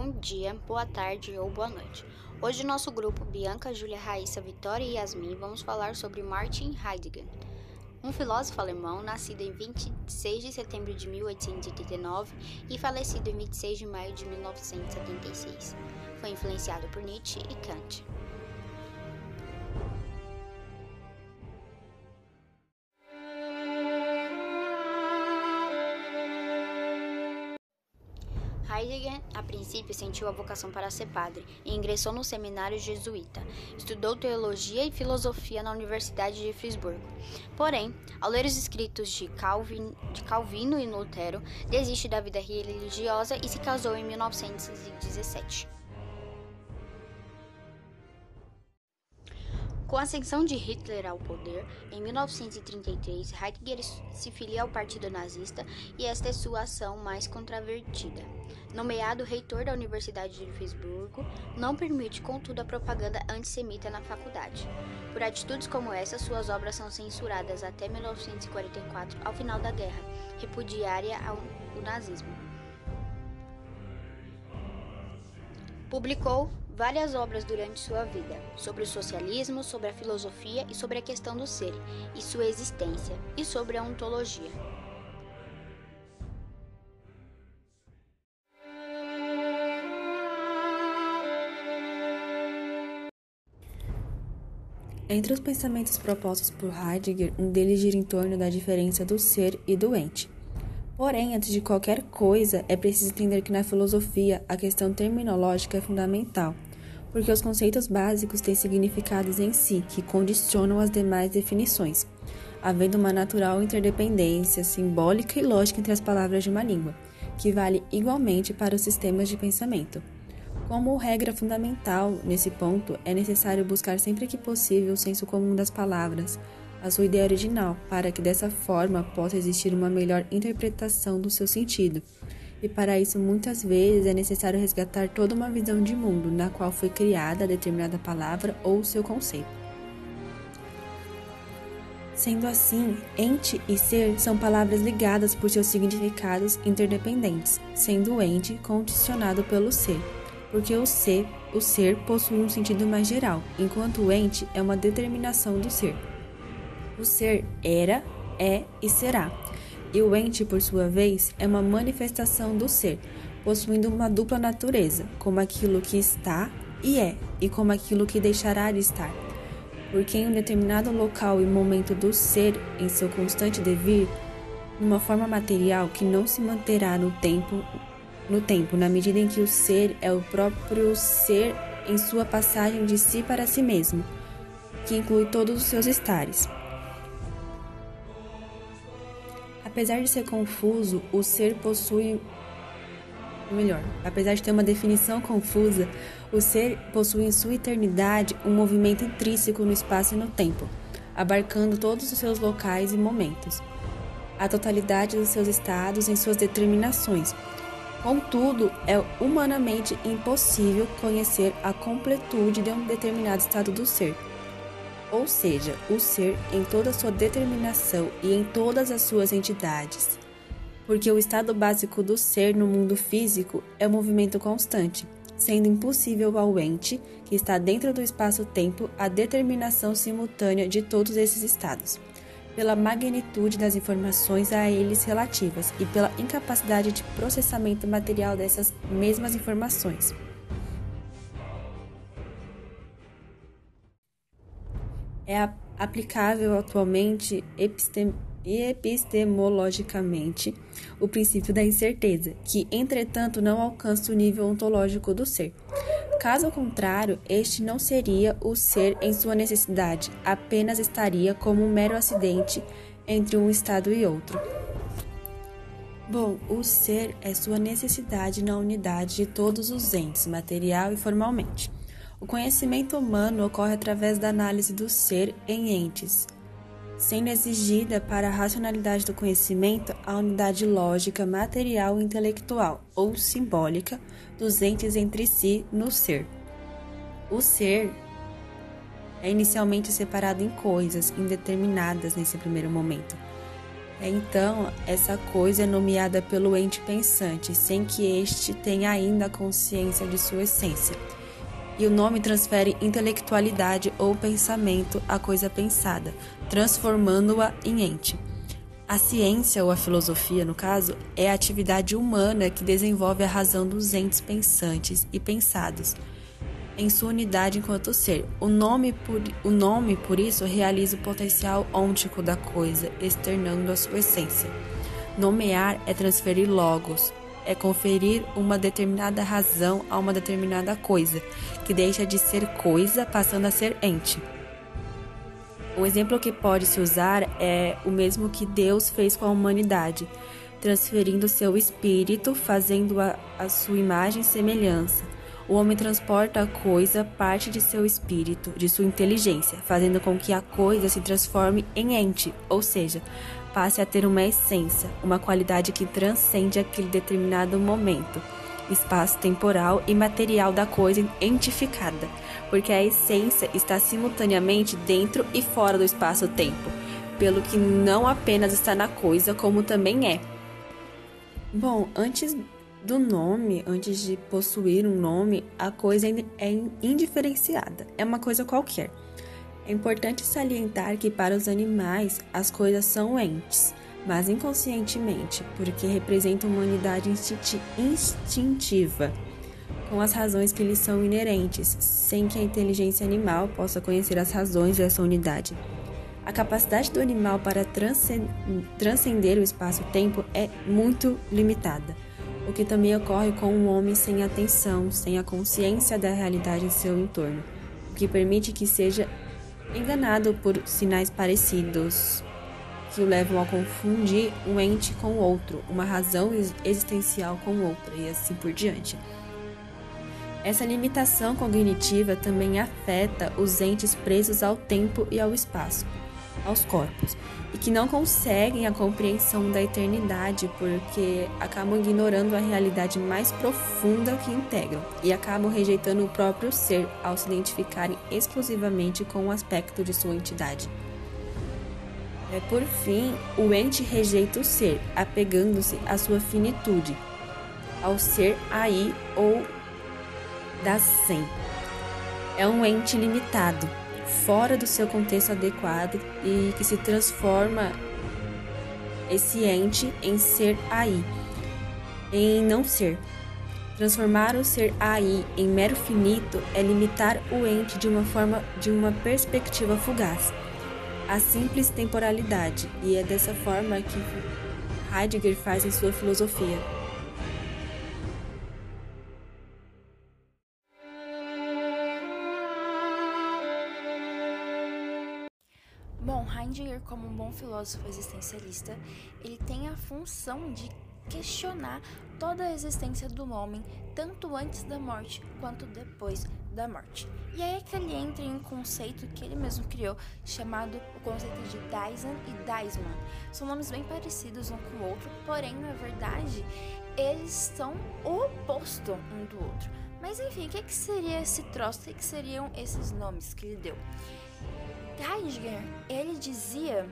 bom dia, boa tarde ou boa noite. Hoje, nosso grupo Bianca, Júlia, Raíssa, Vitória e Yasmin vamos falar sobre Martin Heidegger, um filósofo alemão nascido em 26 de setembro de 1889 e falecido em 26 de maio de 1976. Foi influenciado por Nietzsche e Kant. A princípio, sentiu a vocação para ser padre e ingressou no seminário jesuíta. Estudou teologia e filosofia na Universidade de Frisburgo. Porém, ao ler os escritos de, Calvin, de Calvino e Lutero, desiste da vida religiosa e se casou em 1917. Com a ascensão de Hitler ao poder, em 1933, Heidegger se filia ao Partido Nazista e esta é sua ação mais controvertida. Nomeado reitor da Universidade de Friburgo, não permite, contudo, a propaganda antissemita na faculdade. Por atitudes como essa, suas obras são censuradas até 1944, ao final da guerra, repudiária ao nazismo. Publicou várias obras durante sua vida, sobre o socialismo, sobre a filosofia e sobre a questão do ser e sua existência, e sobre a ontologia. Entre os pensamentos propostos por Heidegger, um deles gira em torno da diferença do ser e do ente. Porém, antes de qualquer coisa, é preciso entender que na filosofia a questão terminológica é fundamental porque os conceitos básicos têm significados em si que condicionam as demais definições, havendo uma natural interdependência simbólica e lógica entre as palavras de uma língua, que vale igualmente para os sistemas de pensamento. Como regra fundamental nesse ponto, é necessário buscar sempre que possível o senso comum das palavras, a sua ideia original, para que dessa forma possa existir uma melhor interpretação do seu sentido e para isso muitas vezes é necessário resgatar toda uma visão de mundo na qual foi criada determinada palavra ou seu conceito. Sendo assim, ente e ser são palavras ligadas por seus significados interdependentes, sendo o ente condicionado pelo ser, porque o ser, o ser possui um sentido mais geral, enquanto o ente é uma determinação do ser. O ser era, é e será e o ente, por sua vez, é uma manifestação do ser, possuindo uma dupla natureza, como aquilo que está e é, e como aquilo que deixará de estar. Porque em um determinado local e momento do ser em seu constante devir, numa forma material que não se manterá no tempo, no tempo, na medida em que o ser é o próprio ser em sua passagem de si para si mesmo, que inclui todos os seus estares. Apesar de ser confuso, o ser possui. Melhor, apesar de ter uma definição confusa, o ser possui em sua eternidade um movimento intrínseco no espaço e no tempo, abarcando todos os seus locais e momentos, a totalidade dos seus estados em suas determinações. Contudo, é humanamente impossível conhecer a completude de um determinado estado do ser ou seja, o ser em toda sua determinação e em todas as suas entidades. Porque o estado básico do ser no mundo físico é o movimento constante, sendo impossível ao ente, que está dentro do espaço-tempo, a determinação simultânea de todos esses estados, pela magnitude das informações a eles relativas e pela incapacidade de processamento material dessas mesmas informações. É aplicável atualmente epistemologicamente o princípio da incerteza, que, entretanto, não alcança o nível ontológico do ser. Caso contrário, este não seria o ser em sua necessidade, apenas estaria como um mero acidente entre um estado e outro. Bom, o ser é sua necessidade na unidade de todos os entes, material e formalmente. O conhecimento humano ocorre através da análise do ser em entes, sendo exigida para a racionalidade do conhecimento a unidade lógica, material e intelectual ou simbólica dos entes entre si no ser. O ser é inicialmente separado em coisas indeterminadas nesse primeiro momento, Então, essa coisa é nomeada pelo ente pensante, sem que este tenha ainda consciência de sua essência. E o nome transfere intelectualidade ou pensamento à coisa pensada, transformando-a em ente. A ciência, ou a filosofia, no caso, é a atividade humana que desenvolve a razão dos entes pensantes e pensados, em sua unidade enquanto ser. O nome, por, o nome, por isso, realiza o potencial ôntico da coisa, externando a sua essência. Nomear é transferir logos, é conferir uma determinada razão a uma determinada coisa, que deixa de ser coisa passando a ser ente. Um exemplo que pode se usar é o mesmo que Deus fez com a humanidade, transferindo seu espírito, fazendo-a a sua imagem e semelhança. O homem transporta a coisa parte de seu espírito, de sua inteligência, fazendo com que a coisa se transforme em ente, ou seja, passe a ter uma essência, uma qualidade que transcende aquele determinado momento espaço temporal e material da coisa entificada, porque a essência está simultaneamente dentro e fora do espaço-tempo, pelo que não apenas está na coisa, como também é. Bom, antes do nome, antes de possuir um nome, a coisa é indiferenciada, é uma coisa qualquer. É importante salientar que para os animais as coisas são entes, mas inconscientemente, porque representam uma unidade instintiva, com as razões que lhes são inerentes, sem que a inteligência animal possa conhecer as razões dessa unidade. A capacidade do animal para transcender o espaço-tempo é muito limitada, o que também ocorre com o homem sem atenção, sem a consciência da realidade em seu entorno, o que permite que seja enganado por sinais parecidos, que o levam a confundir um ente com outro, uma razão existencial com outra e assim por diante. Essa limitação cognitiva também afeta os entes presos ao tempo e ao espaço, aos corpos, e que não conseguem a compreensão da eternidade porque acabam ignorando a realidade mais profunda que integram e acabam rejeitando o próprio ser ao se identificarem exclusivamente com o aspecto de sua entidade. É, por fim, o ente rejeita o ser, apegando-se à sua finitude, ao ser aí ou da sem. É um ente limitado, fora do seu contexto adequado e que se transforma esse ente em ser aí, em não ser. Transformar o ser aí em mero finito é limitar o ente de uma forma de uma perspectiva fugaz a simples temporalidade, e é dessa forma que Heidegger faz em sua filosofia. Bom, Heidegger, como um bom filósofo existencialista, ele tem a função de questionar toda a existência do homem, tanto antes da morte quanto depois da morte. E aí é que ele entra em um conceito que ele mesmo criou, chamado o conceito de Dyson e Dyson. São nomes bem parecidos um com o outro, porém, na verdade, eles são o oposto um do outro. Mas enfim, o que, que seria esse troço? O que, que seriam esses nomes que ele deu? Heidegger, ele dizia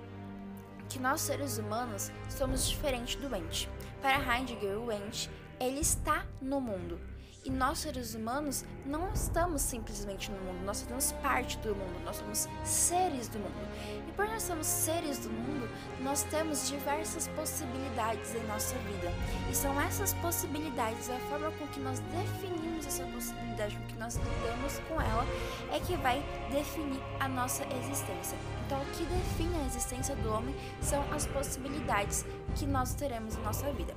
que nós seres humanos somos diferentes do ente. Para Heidegger, o ente, ele está no mundo. E nós, seres humanos, não estamos simplesmente no mundo, nós fazemos parte do mundo, nós somos seres do mundo. E por nós sermos seres do mundo, nós temos diversas possibilidades em nossa vida. E são essas possibilidades, a forma com que nós definimos essa possibilidade, com que nós lidamos com ela, é que vai definir a nossa existência. Então, o que define a existência do homem são as possibilidades que nós teremos em nossa vida.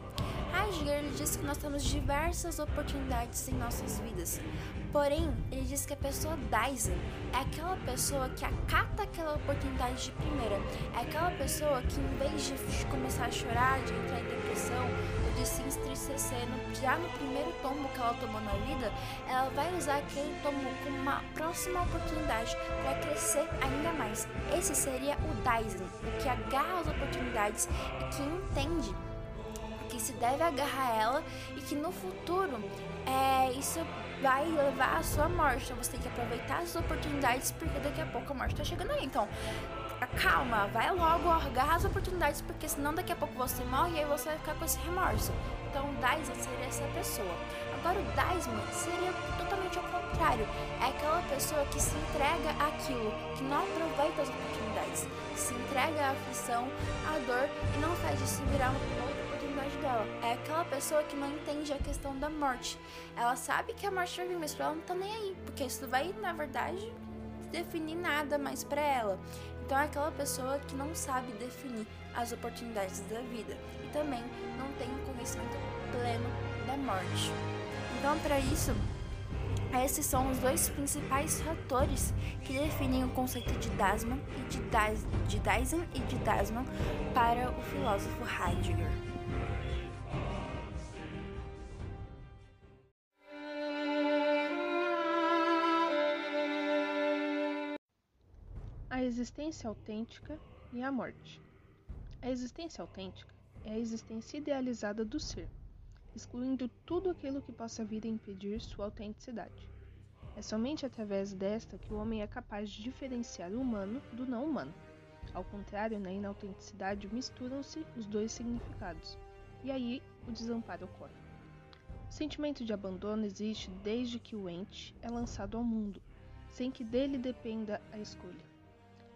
Heidegger ele diz que nós temos diversas oportunidades em nossas vidas. Porém, ele diz que a pessoa Dyson é aquela pessoa que acata aquela oportunidade de primeira. É aquela pessoa que, em vez de começar a chorar, de entrar em depressão ou de se entristecer no, já no primeiro tombo que ela tomou na vida, ela vai usar aquele tombo como uma próxima oportunidade para crescer ainda mais. Esse seria o Dyson, o que agarra as oportunidades e que entende que se deve agarrar ela e que no futuro é, isso vai levar à sua morte. Então você tem que aproveitar as oportunidades porque daqui a pouco a morte está chegando aí. Então, calma, vai logo, agarra as oportunidades, porque senão daqui a pouco você morre e aí você vai ficar com esse remorso. Então o Dyson seria essa pessoa. Agora o Daisman seria totalmente ao contrário. É aquela pessoa que se entrega àquilo, que não aproveita as oportunidades, se entrega à aflição, à dor e não faz disso virar oportunidade dela. É aquela pessoa que não entende a questão da morte. Ela sabe que a morte vai vir, mas ela não tá nem aí, porque isso vai, na verdade, definir nada mais para ela. Então é aquela pessoa que não sabe definir as oportunidades da vida e também não tem um conhecimento pleno da morte. Então, para isso, esses são os dois principais fatores que definem o conceito de Dasman e de, das, de Dyson e de Dasman para o filósofo Heidegger. Existência autêntica e a morte. A existência autêntica é a existência idealizada do ser, excluindo tudo aquilo que possa vir a impedir sua autenticidade. É somente através desta que o homem é capaz de diferenciar o humano do não humano. Ao contrário, na inautenticidade misturam-se os dois significados, e aí o desamparo ocorre. O sentimento de abandono existe desde que o ente é lançado ao mundo, sem que dele dependa a escolha.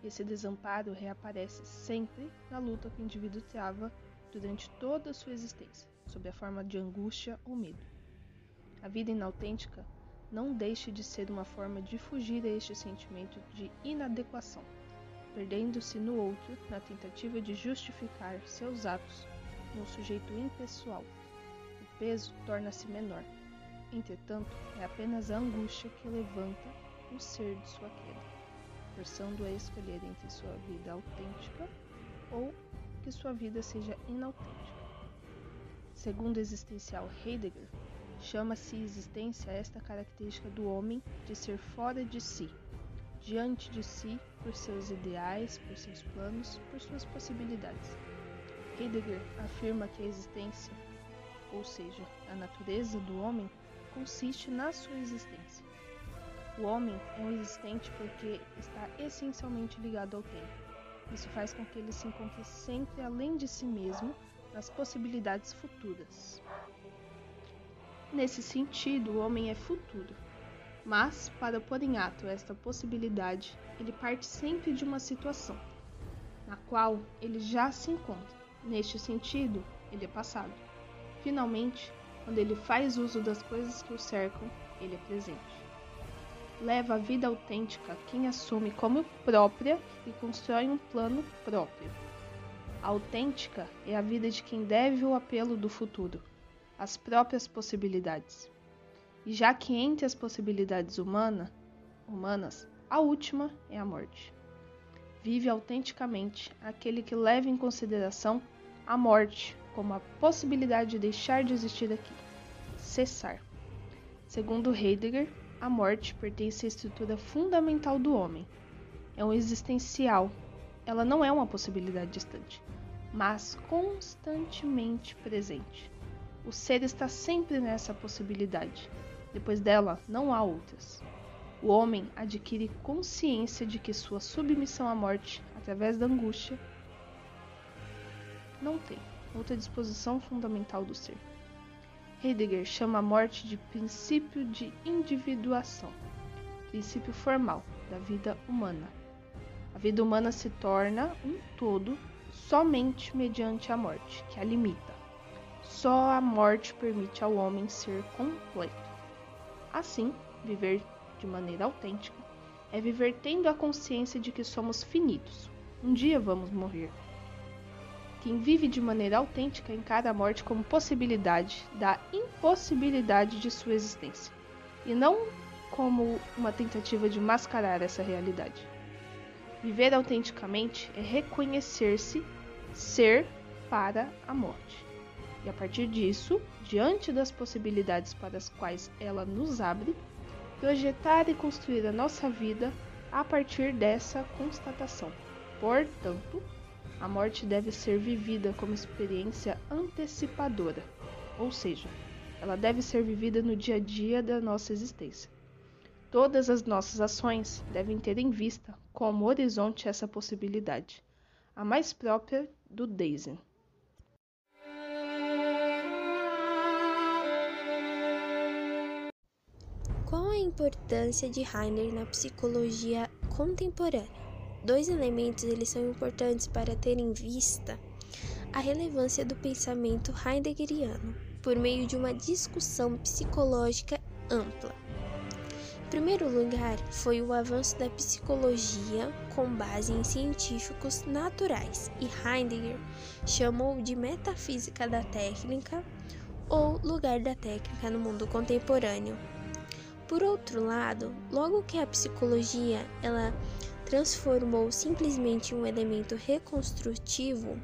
Esse desamparo reaparece sempre na luta que o indivíduo trava durante toda a sua existência, sob a forma de angústia ou medo. A vida inautêntica não deixa de ser uma forma de fugir a este sentimento de inadequação, perdendo-se no outro na tentativa de justificar seus atos no sujeito impessoal. O peso torna-se menor. Entretanto, é apenas a angústia que levanta o ser de sua queda forçando a escolher entre sua vida autêntica ou que sua vida seja inautêntica. Segundo o existencial Heidegger, chama-se existência esta característica do homem de ser fora de si, diante de si por seus ideais, por seus planos, por suas possibilidades. Heidegger afirma que a existência, ou seja, a natureza do homem, consiste na sua existência. O homem é um existente porque está essencialmente ligado ao tempo. Isso faz com que ele se encontre sempre além de si mesmo nas possibilidades futuras. Nesse sentido, o homem é futuro. Mas, para pôr em ato esta possibilidade, ele parte sempre de uma situação, na qual ele já se encontra. Neste sentido, ele é passado. Finalmente, quando ele faz uso das coisas que o cercam, ele é presente leva a vida autêntica quem assume como própria e constrói um plano próprio. A autêntica é a vida de quem deve o apelo do futuro, as próprias possibilidades. E já que entre as possibilidades humana, humanas, a última é a morte. Vive autenticamente aquele que leva em consideração a morte como a possibilidade de deixar de existir aqui, cessar. Segundo Heidegger, a morte pertence à estrutura fundamental do homem. É um existencial. Ela não é uma possibilidade distante, mas constantemente presente. O ser está sempre nessa possibilidade. Depois dela, não há outras. O homem adquire consciência de que sua submissão à morte, através da angústia, não tem outra disposição fundamental do ser. Heidegger chama a morte de princípio de individuação, princípio formal da vida humana. A vida humana se torna um todo somente mediante a morte, que a limita. Só a morte permite ao homem ser completo. Assim, viver de maneira autêntica é viver tendo a consciência de que somos finitos. Um dia vamos morrer. Quem vive de maneira autêntica encara a morte como possibilidade da impossibilidade de sua existência, e não como uma tentativa de mascarar essa realidade. Viver autenticamente é reconhecer-se ser para a morte. E a partir disso, diante das possibilidades para as quais ela nos abre, projetar e construir a nossa vida a partir dessa constatação. Portanto, a morte deve ser vivida como experiência antecipadora, ou seja, ela deve ser vivida no dia a dia da nossa existência. Todas as nossas ações devem ter em vista como horizonte essa possibilidade, a mais própria do Daisy. Qual a importância de Heiner na psicologia contemporânea? Dois elementos eles são importantes para ter em vista a relevância do pensamento heideggeriano por meio de uma discussão psicológica ampla. Em primeiro lugar, foi o avanço da psicologia com base em científicos naturais, e Heidegger chamou de metafísica da técnica ou lugar da técnica no mundo contemporâneo. Por outro lado, logo que a psicologia ela transformou simplesmente um elemento reconstrutivo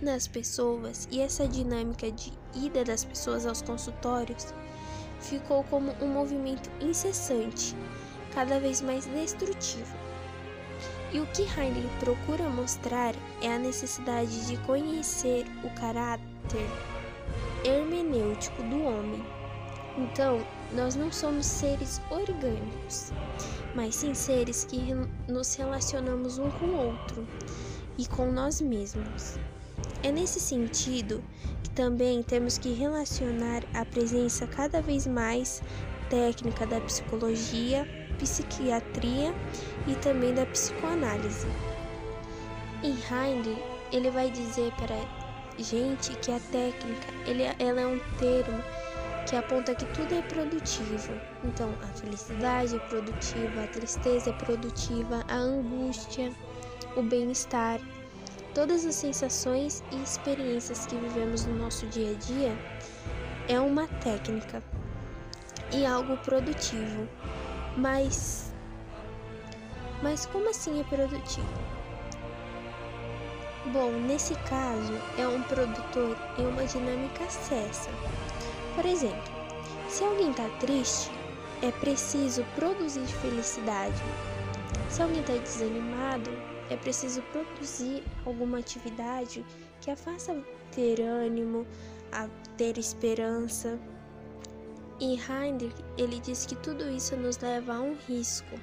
nas pessoas e essa dinâmica de ida das pessoas aos consultórios ficou como um movimento incessante, cada vez mais destrutivo. E o que Heidegger procura mostrar é a necessidade de conhecer o caráter hermenêutico do homem. Então, nós não somos seres orgânicos, mas sim seres que nos relacionamos um com o outro e com nós mesmos. É nesse sentido que também temos que relacionar a presença cada vez mais técnica da psicologia, psiquiatria e também da psicoanálise. Em Heidegger, ele vai dizer para gente que a técnica ele, ela é um termo que aponta que tudo é produtivo. Então, a felicidade é produtiva, a tristeza é produtiva, a angústia, o bem-estar Todas as sensações e experiências que vivemos no nosso dia a dia é uma técnica e algo produtivo. Mas mas como assim é produtivo? Bom, nesse caso é um produtor em uma dinâmica acessa. Por exemplo, se alguém está triste, é preciso produzir felicidade. Se alguém está desanimado, é preciso produzir alguma atividade que a faça ter ânimo, a ter esperança. E Heidegger, ele diz que tudo isso nos leva a um risco,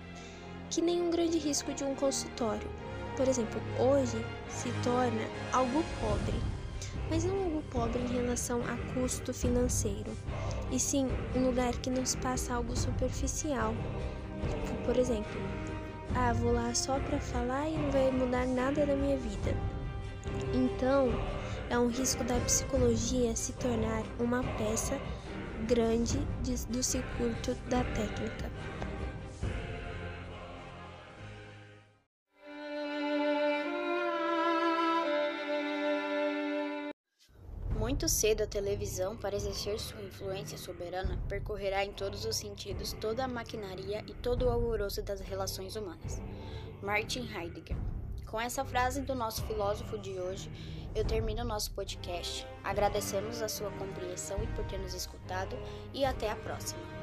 que nem um grande risco de um consultório. Por exemplo, hoje se torna algo pobre, mas não algo pobre em relação a custo financeiro, e sim um lugar que nos passa algo superficial. Por exemplo, ah, vou lá só para falar e não vai mudar nada na minha vida. Então, é um risco da psicologia se tornar uma peça grande do circuito da técnica. Muito cedo, a televisão, para exercer sua influência soberana, percorrerá em todos os sentidos toda a maquinaria e todo o alvoroço das relações humanas. Martin Heidegger. Com essa frase do nosso filósofo de hoje, eu termino o nosso podcast. Agradecemos a sua compreensão e por ter nos escutado, e até a próxima.